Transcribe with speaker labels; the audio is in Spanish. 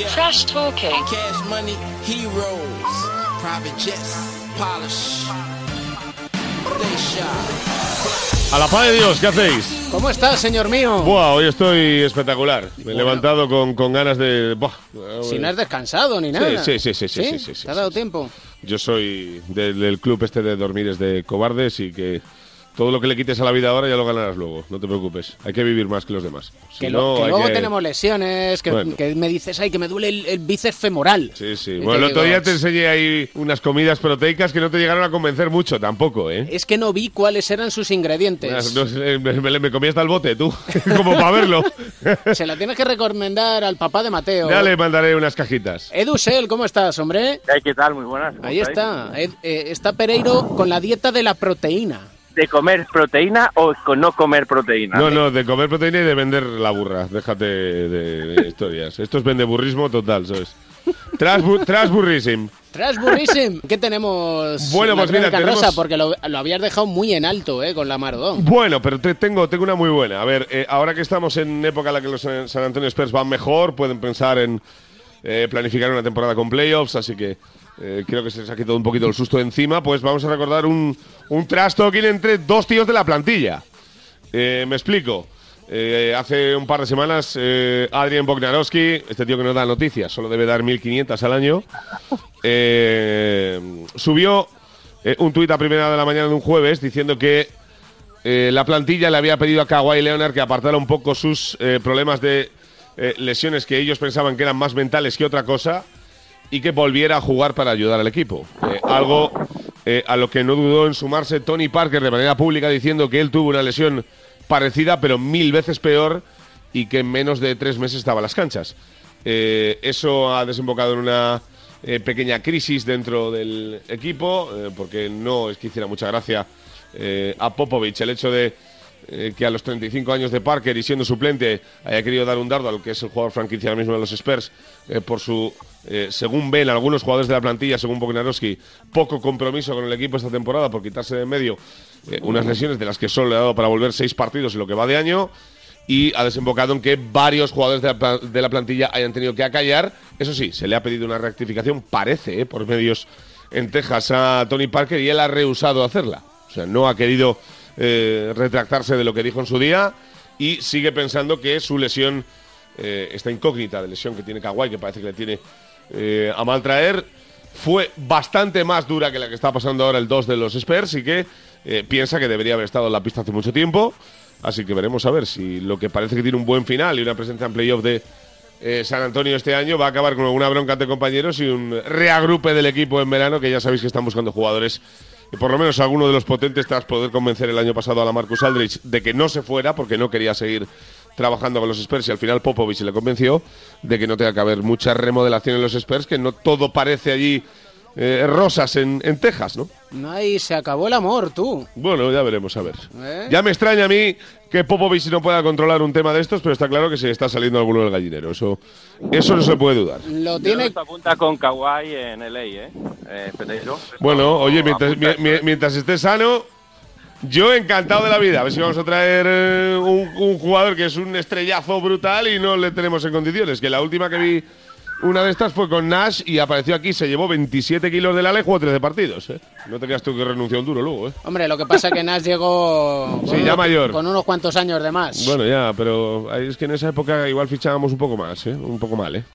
Speaker 1: Trash talking.
Speaker 2: Cash money, heroes, private jets, polish. They shot.
Speaker 3: A la paz de Dios, ¿qué hacéis?
Speaker 4: ¿Cómo estás, señor mío?
Speaker 3: Buah, hoy estoy espectacular. Me he levantado con, con ganas de... Buah.
Speaker 4: Si no has descansado ni nada.
Speaker 3: sí, sí, sí, sí, sí, sí, sí,
Speaker 4: ¿Te ha dado
Speaker 3: sí.
Speaker 4: tiempo?
Speaker 3: Yo soy del, del club este de dormires de cobardes y que todo lo que le quites a la vida ahora ya lo ganarás luego. No te preocupes. Hay que vivir más que los demás. Si
Speaker 4: Que, lo-
Speaker 3: no,
Speaker 4: que
Speaker 3: hay
Speaker 4: luego
Speaker 3: que-
Speaker 4: tenemos lesiones, que,
Speaker 3: Bueno.
Speaker 4: que me dices, ay, que me duele el, el bíceps femoral.
Speaker 3: Sí, sí.
Speaker 4: Y
Speaker 3: Bueno, el otro
Speaker 4: digo,
Speaker 3: día te enseñé ahí unas comidas proteicas que no te llegaron a convencer mucho tampoco, ¿eh?
Speaker 4: Es que no vi cuáles eran sus ingredientes.
Speaker 3: No me, me- me comí hasta el bote, tú, como para verlo.
Speaker 4: Se la tienes que recomendar al papá de Mateo.
Speaker 3: ya le mandaré unas cajitas.
Speaker 4: Edu Sel, ¿cómo estás, hombre?
Speaker 5: ¿Qué tal? Muy buenas. ¿cómo
Speaker 4: Ahí
Speaker 5: estáis?
Speaker 4: está. Ed- eh, está Pereiro con la dieta de la proteína.
Speaker 5: ¿De comer proteína o con no comer proteína?
Speaker 3: No, no, de comer proteína y de vender la burra. Déjate de, de historias. Esto es vendeburrismo total, ¿sabes? Trasbu- Trasburrism.
Speaker 4: Trasburrism, ¿qué tenemos?
Speaker 3: Bueno, pues mira, tenemos-
Speaker 4: rosa? Porque lo, lo habías dejado muy en alto, ¿eh? Con la Marodón.
Speaker 3: Bueno, pero te- tengo, tengo una muy buena. A ver, eh, ahora que estamos en época en la que los San San Antonio Spurs van mejor, pueden pensar en eh, planificar una temporada con playoffs, así que eh, creo que se les ha quitado un poquito el susto encima. Pues vamos a recordar un, un trash talking entre dos tíos de la plantilla. Eh, me explico. Hace un par de semanas, eh, Bognarowski, este tío que no da noticias, solo debe dar 1.500 al año, subió un tuit a primera de la mañana de un jueves diciendo que la plantilla le había pedido a Kawhi Leonard que apartara un poco sus problemas de eh, lesiones que ellos pensaban que eran más mentales que otra cosa y que volviera a jugar para ayudar al equipo. Eh, algo eh, a lo que no dudó en sumarse Tony Parker de manera pública diciendo que él tuvo una lesión parecida pero mil veces peor y que en menos de tres meses estaba en las canchas. Eso ha desembocado en una pequeña crisis dentro del equipo porque no es que hiciera mucha gracia a Popovich el hecho de eh, que a los 35 años de Parker y siendo suplente haya querido dar un dardo a lo que es el jugador franquicia ahora mismo de los Spurs eh, por su, eh, según ven algunos jugadores de la plantilla, según Bognarowski, poco compromiso con el equipo esta temporada por quitarse de en medio unas lesiones de las que solo le ha dado para volver seis partidos en lo que va de año y ha desembocado en que varios jugadores de la, de la plantilla hayan tenido que acallar. Eso sí, se le ha pedido una rectificación, parece, por medios en Texas a Tony Parker y él ha rehusado hacerla. O sea, no ha querido eh, retractarse de lo que dijo en su día y sigue pensando que su lesión, eh, esta incógnita de lesión que tiene Kawhi, que parece que le tiene eh, a mal traer, fue bastante más dura que la que está pasando ahora el 2 de los Spurs y que piensa que debería haber estado en la pista hace mucho tiempo. Así que veremos a ver si lo que parece que tiene un buen final y una presencia en playoff de San Antonio este año va a acabar con alguna bronca de compañeros y un reagrupe del equipo en verano, que ya sabéis que están buscando jugadores, por lo menos alguno de los potentes, tras poder convencer el año pasado a la Marcus Aldrich de que no se fuera porque no quería seguir trabajando con los Spurs y al final Popovich le convenció de que no tenga que haber mucha remodelación en los Spurs, que no todo parece allí eh, rosas en, en Texas, ¿no?
Speaker 4: Ay, se acabó el amor, tú.
Speaker 3: Bueno, ya veremos, a ver.
Speaker 4: ¿Eh?
Speaker 3: Ya me extraña a mí que Popovich no pueda controlar un tema de estos, pero está claro que se está saliendo alguno del gallinero. Eso, eso no se puede dudar.
Speaker 4: Lo
Speaker 5: Tiene... Esto apunta con Kawhi en LA, ¿eh? eh.
Speaker 3: Bueno, oye, mientras esté sano, yo encantado de la vida. A ver si vamos a traer eh, un, un jugador que es un estrellazo brutal y no le tenemos en condiciones. Que la última que vi, una de estas fue con Nash y apareció aquí, se llevó 27 kilos de la y jugó 13 partidos. ¿eh? No te creas tú que renunció un duro luego. ¿eh?
Speaker 4: Hombre, lo que pasa es que Nash llegó con,
Speaker 3: Sí, ya
Speaker 4: unos-
Speaker 3: mayor.
Speaker 4: con unos cuantos años de más.
Speaker 3: Bueno, ya, pero es que en esa época igual fichábamos un poco más, ¿eh? un poco mal. ¿eh?